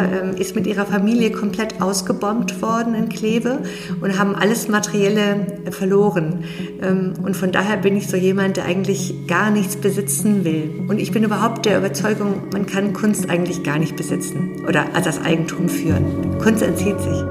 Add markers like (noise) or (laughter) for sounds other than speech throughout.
Mutter ähm, ist mit ihrer Familie komplett ausgebombt worden in Kleve und haben alles Materielle äh, verloren. Ähm, und von daher bin ich so jemand, der eigentlich gar nichts besitzen will. Und ich bin überhaupt der Überzeugung, man kann Kunst eigentlich gar nicht besitzen oder als Eigentum führen. Kunst entzieht sich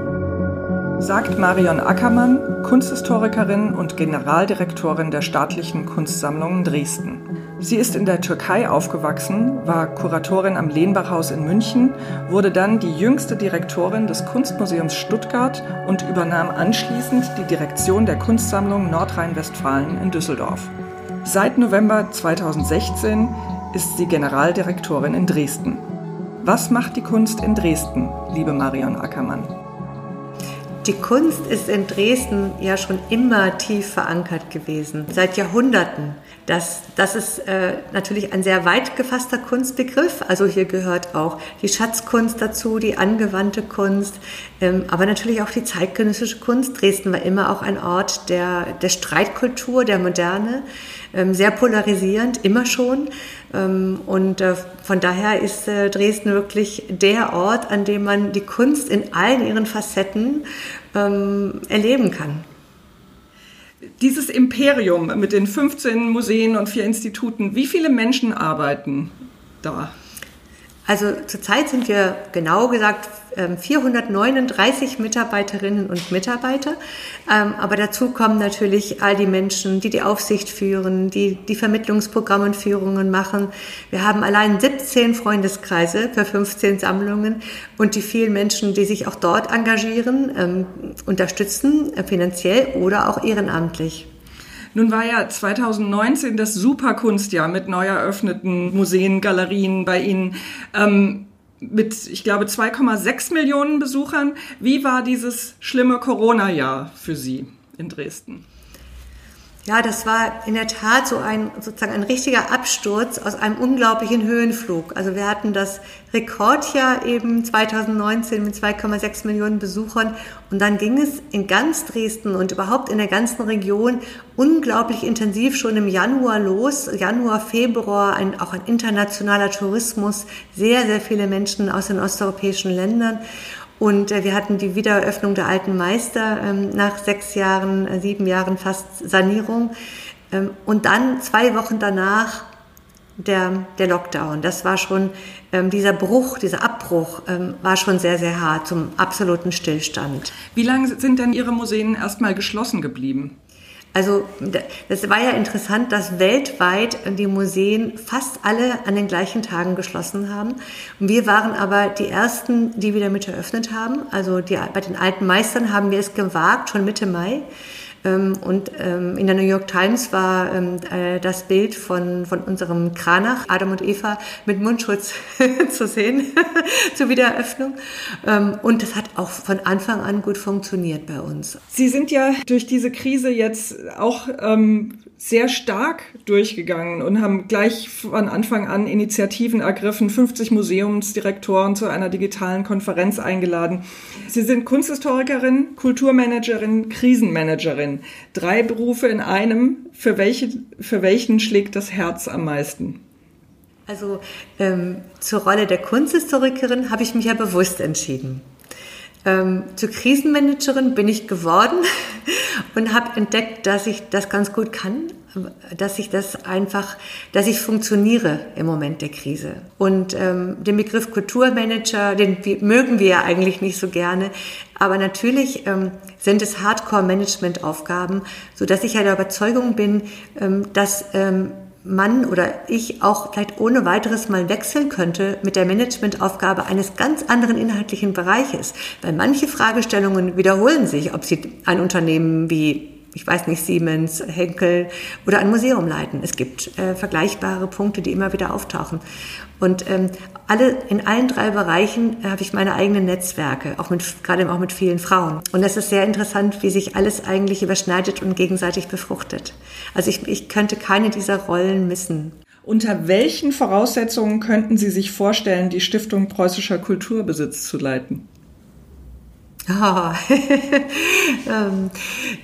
sagt Marion Ackermann, Kunsthistorikerin und Generaldirektorin der Staatlichen Kunstsammlungen Dresden. Sie ist in der Türkei aufgewachsen, war Kuratorin am Lehnbachhaus in München, wurde dann die jüngste Direktorin des Kunstmuseums Stuttgart und übernahm anschließend die Direktion der Kunstsammlung Nordrhein-Westfalen in Düsseldorf. Seit November 2016 ist sie Generaldirektorin in Dresden. Was macht die Kunst in Dresden, liebe Marion Ackermann? Die Kunst ist in Dresden ja schon immer tief verankert gewesen, seit Jahrhunderten. Das, das ist äh, natürlich ein sehr weit gefasster Kunstbegriff. Also hier gehört auch die Schatzkunst dazu, die angewandte Kunst, ähm, aber natürlich auch die zeitgenössische Kunst. Dresden war immer auch ein Ort der, der Streitkultur, der Moderne, ähm, sehr polarisierend, immer schon. Ähm, und äh, von daher ist äh, Dresden wirklich der Ort, an dem man die Kunst in allen ihren Facetten ähm, erleben kann. Dieses Imperium mit den 15 Museen und vier Instituten, wie viele Menschen arbeiten da? Also zurzeit sind wir genau gesagt 439 ähm, Mitarbeiterinnen und Mitarbeiter. Ähm, aber dazu kommen natürlich all die Menschen, die die Aufsicht führen, die die Vermittlungsprogramme und Führungen machen. Wir haben allein 17 Freundeskreise für 15 Sammlungen und die vielen Menschen, die sich auch dort engagieren, ähm, unterstützen, äh, finanziell oder auch ehrenamtlich. Nun war ja 2019 das Superkunstjahr mit neu eröffneten Museen, Galerien bei Ihnen. Ähm, mit, ich glaube, 2,6 Millionen Besuchern. Wie war dieses schlimme Corona-Jahr für Sie in Dresden? Ja, das war in der Tat so ein, sozusagen ein richtiger Absturz aus einem unglaublichen Höhenflug. Also wir hatten das Rekordjahr eben 2019 mit 2,6 Millionen Besuchern und dann ging es in ganz Dresden und überhaupt in der ganzen Region unglaublich intensiv schon im Januar los. Januar, Februar, ein, auch ein internationaler Tourismus, sehr, sehr viele Menschen aus den osteuropäischen Ländern. Und äh, wir hatten die Wiedereröffnung der alten Meister ähm, nach sechs Jahren, äh, sieben Jahren fast Sanierung. Ähm, und dann zwei Wochen danach der, der Lockdown. Das war schon, ähm, dieser Bruch, dieser Abbruch war schon sehr, sehr hart zum absoluten Stillstand. Wie lange sind denn Ihre Museen erstmal geschlossen geblieben? Also das war ja interessant, dass weltweit die Museen fast alle an den gleichen Tagen geschlossen haben. Wir waren aber die Ersten, die wieder mit eröffnet haben. Also die, bei den alten Meistern haben wir es gewagt, schon Mitte Mai. Ähm, und ähm, in der New York Times war ähm, äh, das Bild von, von unserem Kranach, Adam und Eva, mit Mundschutz (laughs) zu sehen (laughs) zur Wiedereröffnung. Und das hat auch von Anfang an gut funktioniert bei uns. Sie sind ja durch diese Krise jetzt auch ähm, sehr stark durchgegangen und haben gleich von Anfang an Initiativen ergriffen, 50 Museumsdirektoren zu einer digitalen Konferenz eingeladen. Sie sind Kunsthistorikerin, Kulturmanagerin, Krisenmanagerin. Drei Berufe in einem. Für, welche, für welchen schlägt das Herz am meisten? Also ähm, zur Rolle der Kunsthistorikerin habe ich mich ja bewusst entschieden. Ähm, zur Krisenmanagerin bin ich geworden (laughs) und habe entdeckt, dass ich das ganz gut kann, dass ich das einfach, dass ich funktioniere im Moment der Krise. Und ähm, den Begriff Kulturmanager, den mögen wir ja eigentlich nicht so gerne, aber natürlich ähm, sind es Hardcore-Management-Aufgaben, so dass ich ja der Überzeugung bin, ähm, dass ähm, man oder ich auch vielleicht ohne weiteres mal wechseln könnte mit der Managementaufgabe eines ganz anderen inhaltlichen Bereiches. Weil manche Fragestellungen wiederholen sich, ob sie ein Unternehmen wie ich weiß nicht, Siemens, Henkel oder ein Museum leiten. Es gibt äh, vergleichbare Punkte, die immer wieder auftauchen. Und ähm, alle, in allen drei Bereichen äh, habe ich meine eigenen Netzwerke, auch mit, gerade auch mit vielen Frauen. Und es ist sehr interessant, wie sich alles eigentlich überschneidet und gegenseitig befruchtet. Also ich, ich könnte keine dieser Rollen missen. Unter welchen Voraussetzungen könnten Sie sich vorstellen, die Stiftung Preußischer Kulturbesitz zu leiten? Oh. (laughs)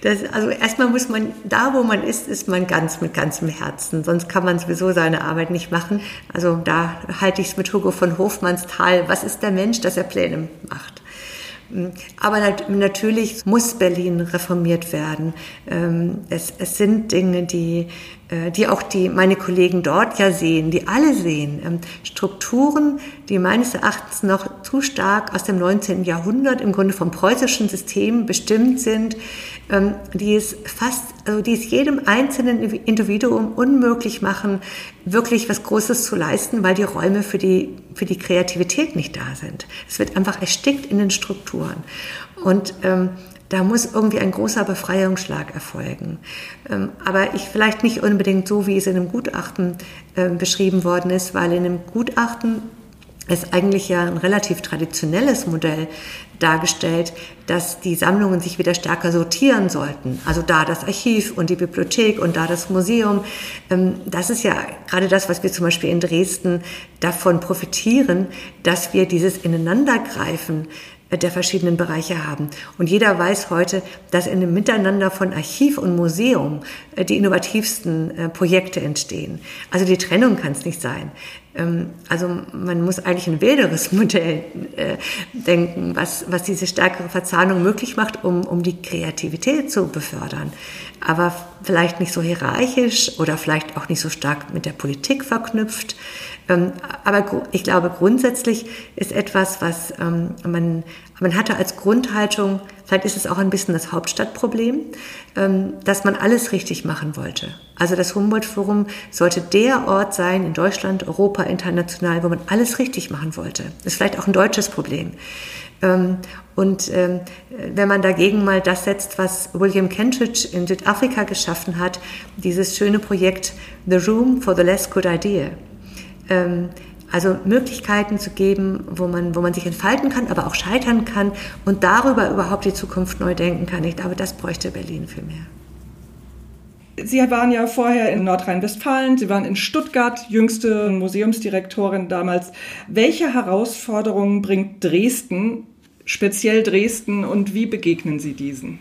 das, also erstmal muss man, da wo man ist, ist man ganz mit ganzem Herzen. Sonst kann man sowieso seine Arbeit nicht machen. Also da halte ich es mit Hugo von Hofmannsthal. Was ist der Mensch, dass er Pläne macht? Aber natürlich muss Berlin reformiert werden. Ähm, es, es sind Dinge, die, die auch die, meine Kollegen dort ja sehen, die alle sehen. Ähm, Strukturen, die meines Erachtens noch zu stark aus dem 19. Jahrhundert im Grunde vom preußischen System bestimmt sind, ähm, die es fast, also die es jedem einzelnen Individuum unmöglich machen, wirklich was Großes zu leisten, weil die Räume für die, für die Kreativität nicht da sind. Es wird einfach erstickt in den Strukturen. Und ähm, da muss irgendwie ein großer Befreiungsschlag erfolgen. Ähm, aber ich vielleicht nicht unbedingt so, wie es in einem Gutachten äh, beschrieben worden ist, weil in einem Gutachten ist eigentlich ja ein relativ traditionelles Modell dargestellt, dass die Sammlungen sich wieder stärker sortieren sollten. Also da das Archiv und die Bibliothek und da das Museum. Ähm, das ist ja gerade das, was wir zum Beispiel in Dresden davon profitieren, dass wir dieses Ineinandergreifen der verschiedenen Bereiche haben. Und jeder weiß heute, dass in dem Miteinander von Archiv und Museum äh, die innovativsten äh, Projekte entstehen. Also die Trennung kann es nicht sein. Ähm, also man muss eigentlich ein wilderes (laughs) Modell äh, denken, was, was diese stärkere Verzahnung möglich macht, um, um die Kreativität zu befördern. Aber vielleicht nicht so hierarchisch oder vielleicht auch nicht so stark mit der Politik verknüpft. Ähm, aber ich glaube, grundsätzlich ist etwas, was ähm, man, man hatte als Grundhaltung, vielleicht ist es auch ein bisschen das Hauptstadtproblem, ähm, dass man alles richtig machen wollte. Also das Humboldt-Forum sollte der Ort sein in Deutschland, Europa, international, wo man alles richtig machen wollte. Das ist vielleicht auch ein deutsches Problem. Und wenn man dagegen mal das setzt, was William Kentridge in Südafrika geschaffen hat, dieses schöne Projekt The Room for the Less Good Idea ähm, also Möglichkeiten zu geben, wo man, wo man sich entfalten kann, aber auch scheitern kann und darüber überhaupt die Zukunft neu denken kann. Ich glaube, das bräuchte Berlin viel mehr. Sie waren ja vorher in Nordrhein-Westfalen, Sie waren in Stuttgart, jüngste Museumsdirektorin damals. Welche Herausforderungen bringt Dresden, speziell Dresden, und wie begegnen Sie diesen?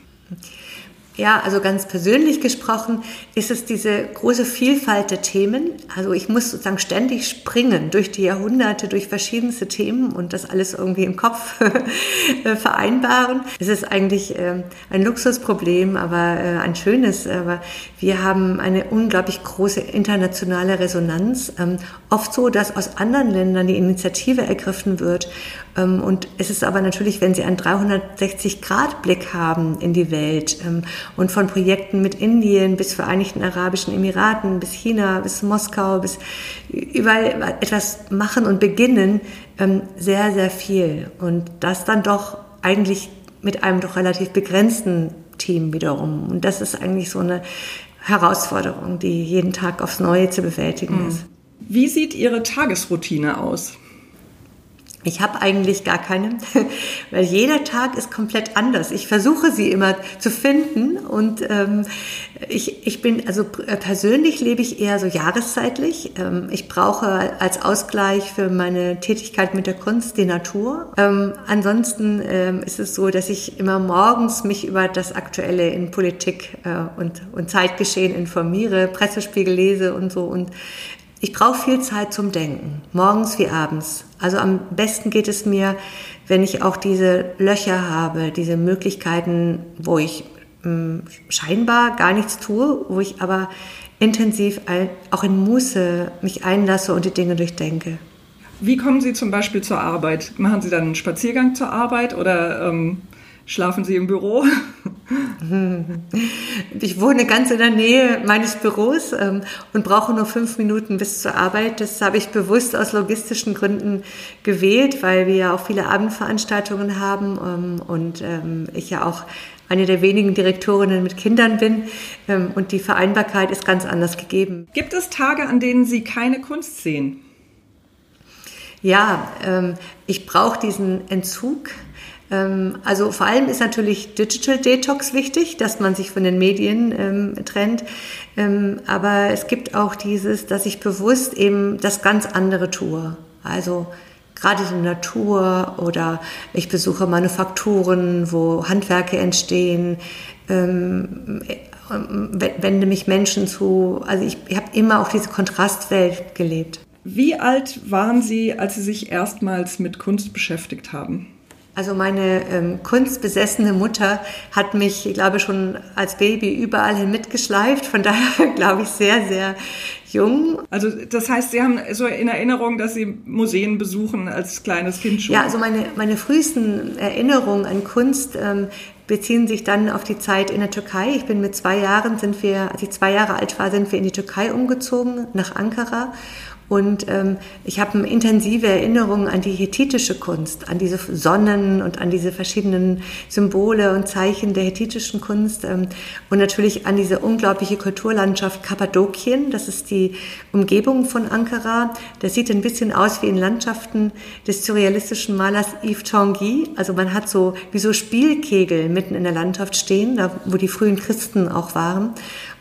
Ja, also ganz persönlich gesprochen ist es diese große Vielfalt der Themen. Also ich muss sozusagen ständig springen durch die Jahrhunderte, durch verschiedenste Themen und das alles irgendwie im Kopf (laughs) äh, vereinbaren. Es ist eigentlich ähm, ein Luxusproblem, aber äh, ein schönes. Aber wir haben eine unglaublich große internationale Resonanz. Ähm, oft so, dass aus anderen Ländern die Initiative ergriffen wird. Ähm, und es ist aber natürlich, wenn Sie einen 360-Grad-Blick haben in die Welt und von Projekten mit Indien bis Vereinigten Arabischen Emiraten, bis China, bis Moskau, bis überall etwas machen und beginnen, ähm, sehr, sehr viel. Und das dann doch eigentlich mit einem doch relativ begrenzten Team wiederum. Und das ist eigentlich so eine Herausforderung, die jeden Tag aufs Neue zu bewältigen mhm. ist. Wie sieht Ihre Tagesroutine aus? Ich habe eigentlich gar keine, (laughs) weil jeder Tag ist komplett anders. Ich versuche sie immer zu finden und ähm, ich, ich bin, also äh, persönlich lebe ich eher so jahreszeitlich. Ähm, ich brauche als Ausgleich für meine Tätigkeit mit der Kunst die Natur. Ähm, ansonsten ähm, ist es so, dass ich immer morgens mich über das Aktuelle in Politik äh, und, und Zeitgeschehen informiere, Pressespiegel lese und so und ich brauche viel Zeit zum Denken, morgens wie abends. Also am besten geht es mir, wenn ich auch diese Löcher habe, diese Möglichkeiten, wo ich mh, hm, scheinbar gar nichts tue, wo ich aber intensiv auch in Muße mich einlasse und die Dinge durchdenke. Wie kommen Sie zum Beispiel zur Arbeit? Machen Sie dann einen Spaziergang zur Arbeit oder ähm, Schlafen Sie im Büro? (laughs) Ich wohne ganz in der Nähe meines Büros ähm, und brauche nur fünf Minuten bis zur Arbeit. Das habe ich bewusst aus logistischen Gründen gewählt, weil wir ja auch viele Abendveranstaltungen haben ähm, und ähm, ich ja auch eine der wenigen Direktorinnen mit Kindern bin ähm, und die Vereinbarkeit ist ganz anders gegeben. Gibt es Tage, an denen Sie keine Kunst sehen? Ja, ähm, ich brauche diesen Entzug also vor allem ist natürlich Digital Detox wichtig, dass man sich von den Medien ähm, trennt. Ähm, aber es gibt auch dieses, dass ich bewusst eben das ganz andere tue. Also gerade die Natur oder ich besuche Manufakturen, wo Handwerke entstehen, ähm, wende mich Menschen zu. Also ich, ich habe immer auch diese Kontrastwelt gelebt. Wie alt waren Sie, als Sie sich erstmals mit Kunst beschäftigt haben? Also meine ähm, kunstbesessene Mutter hat mich, ich glaube, schon als Baby überall hin mitgeschleift. Von (laughs) daher glaube ich sehr, sehr jung. Also das heißt, Sie haben so in Erinnerung, dass Sie Museen besuchen als kleines Kind schon? Ja, also meine, meine frühesten Erinnerungen an Kunst ähm, beziehen sich dann auf die Zeit in der Türkei. Ich bin mit zwei Jahren, sind wir, als ich zwei Jahre alt war, sind wir in die Türkei umgezogen, nach Ankara. Und ähm, ich habe intensive Erinnerungen an die hethitische Kunst, an diese Sonnen und an diese verschiedenen Symbole und Zeichen der hethitischen Kunst ähm, und natürlich an diese unglaubliche Kulturlandschaft Kappadokien. Das ist die Umgebung von Ankara. Das sieht ein bisschen aus wie in Landschaften des surrealistischen Malers Yves Tanguy. Also man hat so wie so Spielkegel mitten in der Landschaft stehen, da wo die frühen Christen auch waren.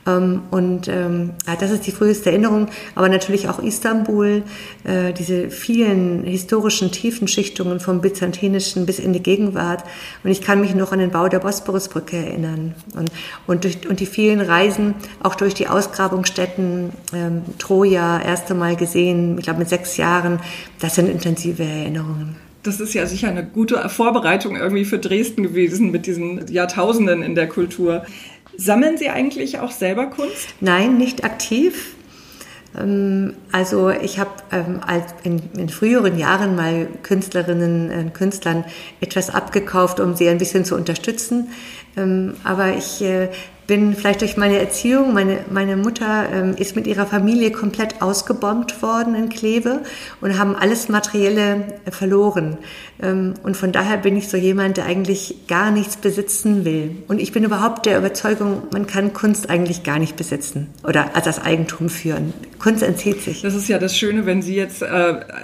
Ähm, und ähm, das ist die früheste Erinnerung, aber natürlich auch Istanbul, äh, diese vielen historischen Tiefenschichtungen vom Byzantinischen bis in die Gegenwart. Und ich kann mich noch an den Bau der Bosporusbrücke erinnern und, und, durch, und die vielen Reisen, auch durch die Ausgrabungsstätten, ähm, Troja, erste Mal gesehen, ich glaube mit sechs Jahren, das sind intensive Erinnerungen das ist ja sicher eine gute Vorbereitung irgendwie für Dresden gewesen mit diesen Jahrtausenden in der Kultur. Sammeln Sie eigentlich auch selber Kunst? Nein, nicht aktiv. Ähm, also ich habe ähm, in, früheren Jahren mal Künstlerinnen und Künstlern etwas abgekauft, um sie ein bisschen zu unterstützen. Ähm, aber ich äh, bin vielleicht durch meine Erziehung, meine, meine Mutter ähm, ist mit ihrer Familie komplett ausgebombt worden in Kleve und haben alles Materielle äh, verloren. Ähm, und von daher bin ich so jemand, der eigentlich gar nichts besitzen will. Und ich bin überhaupt der Überzeugung, man kann Kunst eigentlich gar nicht besitzen oder als das Eigentum führen. Kunst entzieht sich. Das ist ja das Schöne, wenn Sie jetzt äh,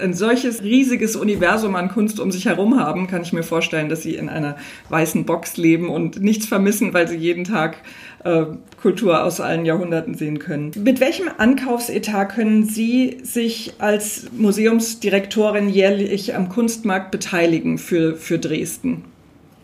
ein solches riesiges Universum an Kunst um sich herum haben, kann ich mir vorstellen, dass Sie in einer weißen Box leben und nichts vermissen, weil Sie jeden Tag äh, Kultur aus allen Jahrhunderten sehen können. Mit welchem Ankaufsetat können Sie sich als Museumsdirektorin jährlich am Kunstmarkt beteiligen für, für Dresden?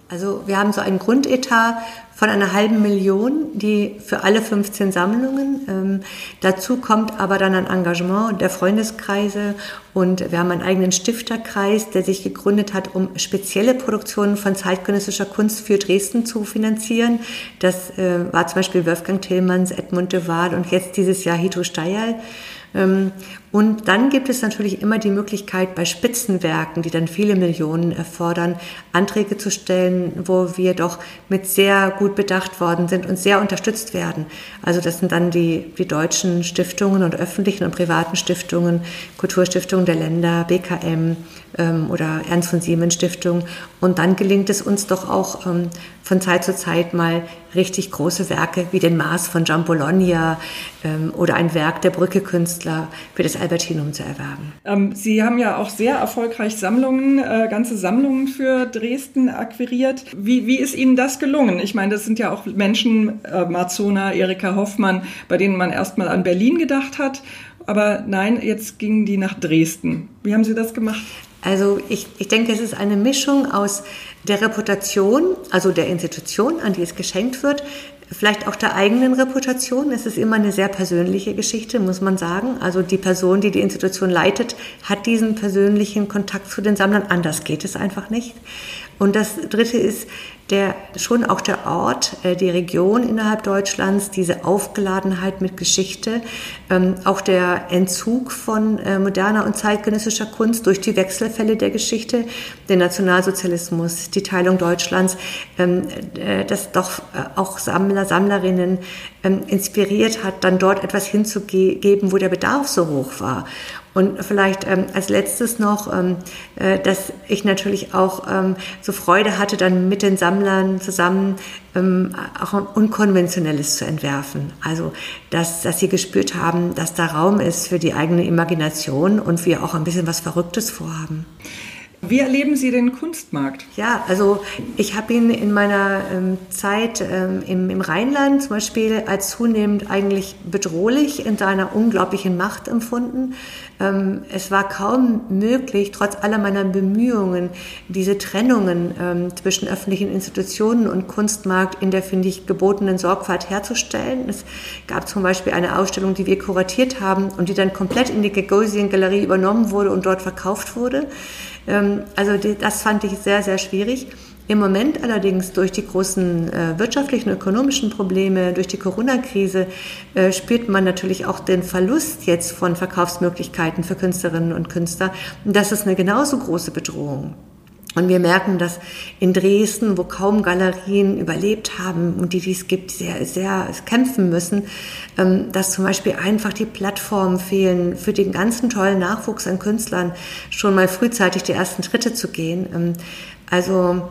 Also wir haben so einen Grundetat von einer halben Million, die für alle 15 Sammlungen. Ähm, dazu kommt aber dann ein Engagement der Freundeskreise und wir haben einen eigenen Stifterkreis, der sich gegründet hat, um spezielle Produktionen von zeitgenössischer Kunst für Dresden zu finanzieren. Das äh, war zum Beispiel Wolfgang Tillmanns, Edmund de Waal und jetzt dieses Jahr Hito Steyerl. Ähm, und dann gibt es natürlich immer die Möglichkeit, bei Spitzenwerken, die dann viele Millionen erfordern, Anträge zu stellen, wo wir doch mit sehr gut bedacht worden sind und sehr unterstützt werden. Also das sind dann die, die deutschen Stiftungen und öffentlichen und privaten Stiftungen, Kulturstiftungen der Länder, BKM, ähm, oder Ernst von Siemens Stiftung. Und dann gelingt es uns doch auch ähm, von Zeit zu Zeit mal richtig große Werke wie den Mars von Gian Bologna ähm, oder ein Werk der Brücke-Künstler für das Albertinum zu erwerben. Ähm, Sie haben ja auch sehr erfolgreich Sammlungen, äh, ganze Sammlungen für Dresden akquiriert. Wie, wie ist Ihnen das gelungen? Ich meine, das sind ja auch Menschen, äh, Marzona, Erika Hoffmann, bei denen man erstmal an Berlin gedacht hat. Aber nein, jetzt gingen die nach Dresden. Wie haben Sie das gemacht? Also ich, ich denke, es ist eine Mischung aus der Reputation, also der Institution, an die es geschenkt wird, vielleicht auch der eigenen Reputation. Es ist immer eine sehr persönliche Geschichte, muss man sagen. Also die Person, die die Institution leitet, hat diesen persönlichen Kontakt zu den Sammlern. Anders geht es einfach nicht. Und das Dritte ist der, schon auch der Ort, äh, die Region innerhalb Deutschlands, diese Aufgeladenheit mit Geschichte, ähm, auch der Entzug von äh, moderner und zeitgenössischer Kunst durch die Wechselfälle der Geschichte, den Nationalsozialismus, die Teilung Deutschlands, ähm, äh, das doch auch Sammler, Sammlerinnen ähm, inspiriert hat, dann dort etwas hinzugeben, wo der Bedarf so hoch war. Und vielleicht ähm, als letztes noch, ähm, äh, dass ich natürlich auch ähm, so Freude hatte, dann mit den Sammlern zusammen ähm, auch ein Unkonventionelles zu entwerfen. Also, dass, dass sie gespürt haben, dass da Raum ist für die eigene Imagination und wir auch ein bisschen was Verrücktes vorhaben. Wie erleben Sie den Kunstmarkt? Ja, also ich habe ihn in meiner ähm, Zeit ähm, im, im, Rheinland zum Beispiel als zunehmend eigentlich bedrohlich in seiner unglaublichen Macht empfunden. Ähm, es war kaum möglich, trotz aller meiner Bemühungen, diese Trennungen ähm, zwischen öffentlichen Institutionen und Kunstmarkt in der, finde ich, gebotenen Sorgfalt herzustellen. Es gab zum Beispiel eine Ausstellung, die wir kuratiert haben und die dann komplett in die Gagosian-Galerie übernommen wurde und dort verkauft wurde. Ähm, also das fand ich sehr, sehr schwierig. Im Moment allerdings durch die großen äh, wirtschaftlichen, ökonomischen Probleme, durch die Corona-Krise äh, spürt man natürlich auch den Verlust jetzt von Verkaufsmöglichkeiten für Künstlerinnen und Künstler. Und das ist eine genauso große Bedrohung. Und wir merken, dass in Dresden, wo kaum Galerien überlebt haben und die, die es gibt, sehr, sehr kämpfen müssen, ähm, dass zum Beispiel einfach die Plattformen fehlen, für den ganzen tollen Nachwuchs an Künstlern schon mal frühzeitig die ersten Schritte zu gehen. Ähm, also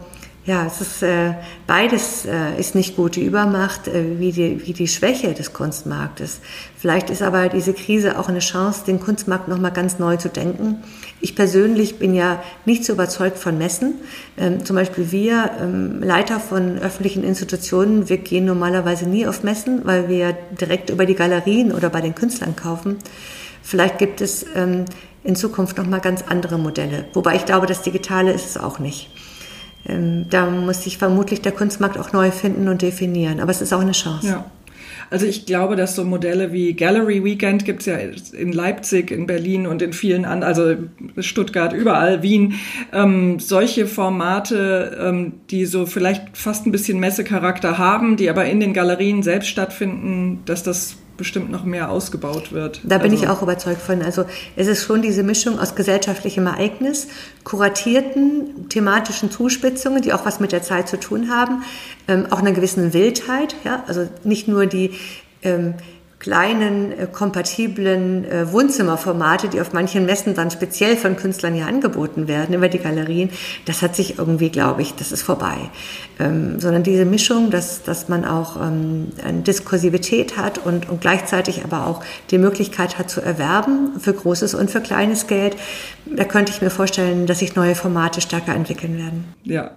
ja, es ist äh, beides äh, ist nicht gut. Die Übermacht äh, wie die wie die Schwäche des Kunstmarktes. Vielleicht ist aber diese Krise auch eine Chance, den Kunstmarkt noch mal ganz neu zu denken. Ich persönlich bin ja nicht so überzeugt von Messen. Ähm, zum Beispiel wir ähm, Leiter von öffentlichen Institutionen, wir gehen normalerweise nie auf Messen, weil wir direkt über die Galerien oder bei den Künstlern kaufen. Vielleicht gibt es ähm, in Zukunft noch mal ganz andere Modelle. Wobei ich glaube, das Digitale ist es auch nicht ähm, da muss sich vermutlich der Kunstmarkt auch neu finden und definieren. Aber es ist auch eine Chance. Ja. Also ich glaube, dass so Modelle wie Gallery Weekend gibt es ja in Leipzig, in Berlin und in vielen anderen, also Stuttgart, überall, Wien, ähm, solche Formate, ähm, die so vielleicht fast ein bisschen Messecharakter haben, die aber in den Galerien selbst stattfinden, dass das bestimmt noch mehr ausgebaut wird. Da bin also. ich auch überzeugt von. Also es ist schon diese Mischung aus gesellschaftlichem Ereignis, kuratierten thematischen Zuspitzungen, die auch was mit der Zeit zu tun haben, ähm, auch einer gewissen Wildheit. Ja? Also nicht nur die ähm, kleinen, äh, kompatiblen äh, Wohnzimmerformate, die auf manchen Messen dann speziell von Künstlern hier angeboten werden über die Galerien, das hat sich irgendwie, glaube ich, das ist vorbei. Ähm, sondern diese Mischung, dass, dass man auch ähm, eine Diskursivität hat und, und gleichzeitig aber auch die Möglichkeit hat zu erwerben für großes und für kleines Geld, da könnte ich mir vorstellen, dass sich neue Formate stärker entwickeln werden. Ja,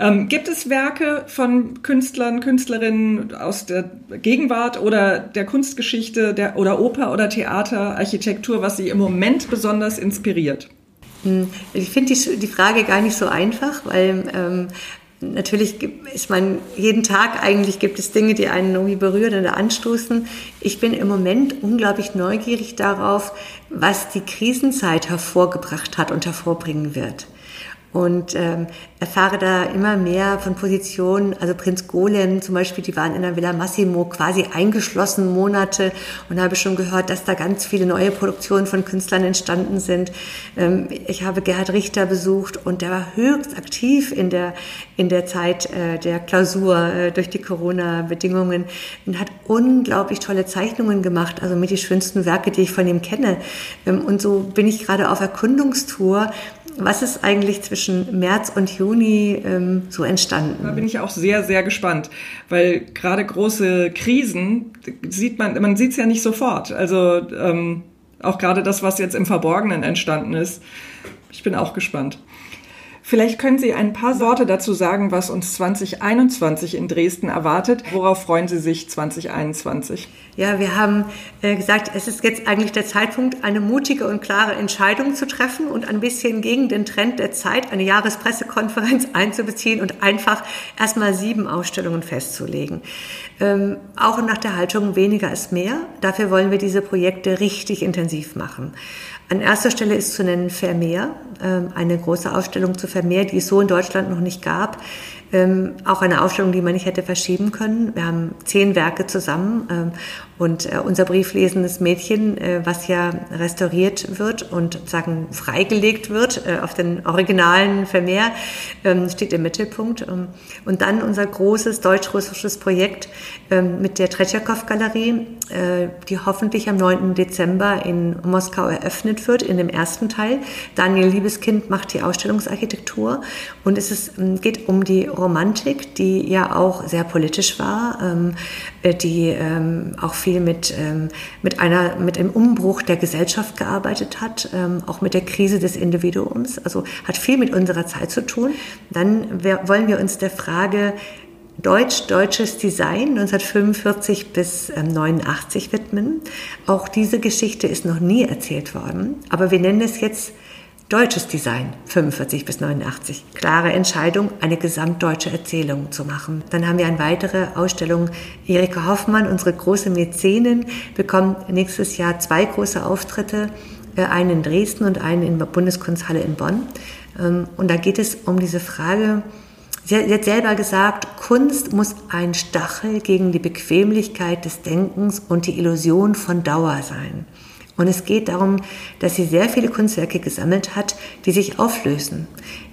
ähm, gibt es Werke von Künstlern, Künstlerinnen aus der Gegenwart oder der Kunstgeschichte der, oder Oper oder Theater, Architektur, was Sie im Moment besonders inspiriert? Hm, ich finde die, die, Frage gar nicht so einfach, weil ähm, natürlich ist man jeden Tag eigentlich gibt es Dinge, die einen irgendwie berühren oder anstoßen. Ich bin im Moment unglaublich neugierig darauf, was die Krisenzeit hervorgebracht hat und hervorbringen wird und ähm, erfahre da immer mehr von Positionen. Also Prinz Golem zum Beispiel, die waren in der Villa Massimo quasi eingeschlossen Monate und habe schon gehört, dass da ganz viele neue Produktionen von Künstlern entstanden sind. Ähm, ich habe Gerhard Richter besucht und der war höchst aktiv in der in der Zeit äh, der Klausur äh, durch die Corona-Bedingungen und hat unglaublich tolle Zeichnungen gemacht, also mit die schönsten Werke, die ich von ihm kenne. Ähm, und so bin ich gerade auf Erkundungstour was ist eigentlich zwischen März und Juni ähm, so entstanden? Da bin ich auch sehr, sehr gespannt, weil gerade große Krisen sieht man, man sieht es ja nicht sofort. Also ähm, auch gerade das, was jetzt im Verborgenen entstanden ist. Ich bin auch gespannt. Vielleicht können Sie ein paar Worte dazu sagen, was uns 2021 in Dresden erwartet. Worauf freuen Sie sich 2021? Ja, wir haben äh, gesagt, es ist jetzt eigentlich der Zeitpunkt, eine mutige und klare Entscheidung zu treffen und ein bisschen gegen den Trend der Zeit eine Jahrespressekonferenz (laughs) einzubeziehen und einfach erstmal sieben Ausstellungen festzulegen. Ähm, auch nach der Haltung weniger ist mehr. Dafür wollen wir diese Projekte richtig intensiv machen. An erster Stelle ist zu nennen Vermeer, ähm, eine große Ausstellung zu Vermeer, die es so in Deutschland noch nicht gab. Ähm, auch eine Ausstellung, die man nicht hätte verschieben können. Wir haben zehn Werke zusammen ähm, und äh, unser brieflesendes Mädchen, äh, was ja restauriert wird und sagen freigelegt wird äh, auf den originalen Vermeer, ähm, steht im Mittelpunkt. Ähm, und dann unser großes deutsch-russisches Projekt ähm, mit der Tretjakow-Galerie, äh, die hoffentlich am 9. Dezember in Moskau eröffnet wird, in dem ersten Teil. Daniel Liebeskind macht die Ausstellungsarchitektur und es ist, ähm, geht um die Romantik, die ja auch sehr politisch war, ähm, äh, die ähm, auch viel mit, ähm, mit, einer, mit einem Umbruch der Gesellschaft gearbeitet hat, ähm, auch mit der Krise des Individuums, also hat viel mit unserer Zeit zu tun. Dann wollen wir uns der Frage, Deutsch, deutsches Design 1945 bis 89 ähm, widmen. Auch diese Geschichte ist noch nie erzählt worden, aber wir nennen es jetzt deutsches Design 45 bis 89. Klare Entscheidung, eine gesamtdeutsche Erzählung zu machen. Dann haben wir eine weitere Ausstellung. Erika Hoffmann, unsere große Mäzenin, bekommt nächstes Jahr zwei große Auftritte, äh, einen in Dresden und einen in der Bundeskunsthalle in Bonn. Ähm, und da geht es um diese Frage, Sie hat selber gesagt, Kunst muss ein Stachel gegen die Bequemlichkeit des Denkens und die Illusion von Dauer sein. Und es geht darum, dass sie sehr viele Kunstwerke gesammelt hat, die sich auflösen,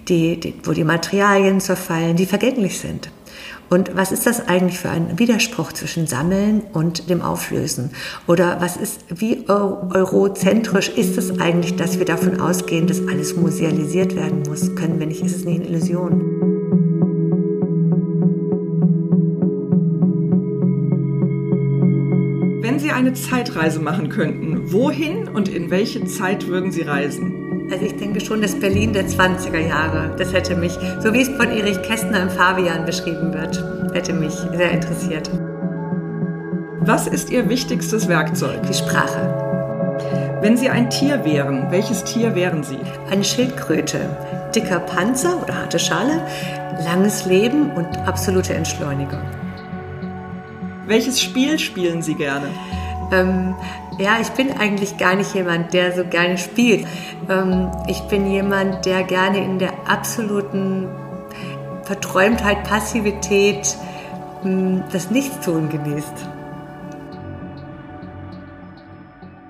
die, die, wo die Materialien zerfallen, die vergänglich sind. Und was ist das eigentlich für ein Widerspruch zwischen Sammeln und dem Auflösen? Oder was ist, wie eurozentrisch ist es eigentlich, dass wir davon ausgehen, dass alles musealisiert werden muss? Können wir nicht, ist es nicht eine Illusion? Wenn Sie eine Zeitreise machen könnten, wohin und in welche Zeit würden Sie reisen? Also ich denke schon, das Berlin der 20er Jahre, das hätte mich, so wie es von Erich Kästner im Fabian beschrieben wird, hätte mich sehr interessiert. Was ist Ihr wichtigstes Werkzeug? Die Sprache. Wenn Sie ein Tier wären, welches Tier wären Sie? Eine Schildkröte. Dicker Panzer oder harte Schale, langes Leben und absolute Entschleunigung. Welches Spiel spielen Sie gerne? Ähm, ja, ich bin eigentlich gar nicht jemand, der so gerne spielt. Ähm, ich bin jemand, der gerne in der absoluten Verträumtheit, Passivität ähm, das Nichtstun genießt.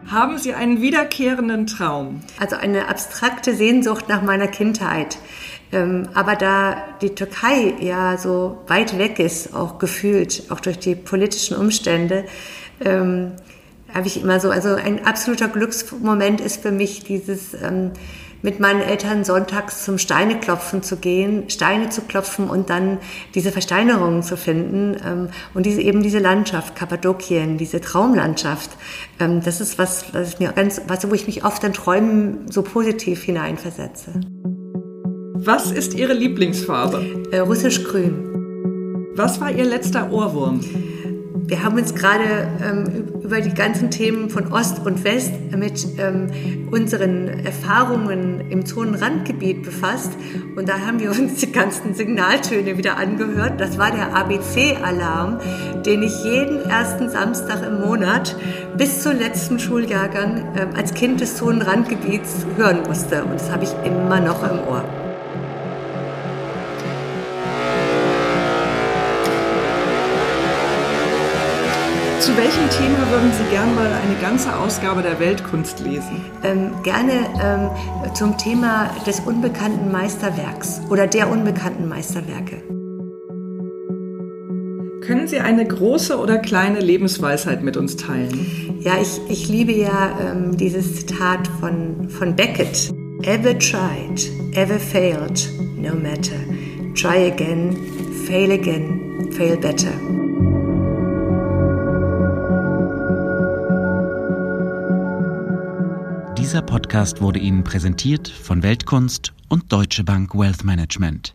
Haben Sie einen wiederkehrenden Traum? Also eine abstrakte Sehnsucht nach meiner Kindheit. Ähm, aber da die Türkei ja so weit weg ist, auch gefühlt, auch durch die politischen Umstände, ähm, habe ich immer so, also ein absoluter Glücksmoment ist für mich dieses ähm, mit meinen Eltern sonntags zum Steineklopfen zu gehen, Steine zu klopfen und dann diese Versteinerungen zu finden ähm, und diese eben diese Landschaft, Kappadokien, diese Traumlandschaft, ähm, das ist was, was mir ganz, was, wo ich mich oft in Träumen so positiv hineinversetze. Was ist Ihre Lieblingsfarbe? Äh, Russisch grün. Was war Ihr letzter Ohrwurm? Wir haben uns gerade ähm, über die ganzen Themen von Ost und West mit ähm, unseren Erfahrungen im Zonenrandgebiet befasst. Und da haben wir uns die ganzen Signaltöne wieder angehört. Das war der ABC-Alarm, den ich jeden ersten Samstag im Monat bis zum letzten Schuljahrgang äh, als Kind des Zonenrandgebiets hören musste. Und das habe ich immer noch im Ohr. Zu welchem Thema würden Sie gern mal eine ganze Ausgabe der Weltkunst lesen? Ähm, gerne ähm, zum Thema des unbekannten Meisterwerks oder der unbekannten Meisterwerke. Können Sie eine große oder kleine Lebensweisheit mit uns teilen? Ja, ich, ich liebe ja ähm, dieses Zitat von, von Beckett. Ever tried, ever failed, no matter. Try again, fail again, fail better. Dieser Podcast wurde Ihnen präsentiert von Weltkunst und Deutsche Bank Wealth Management.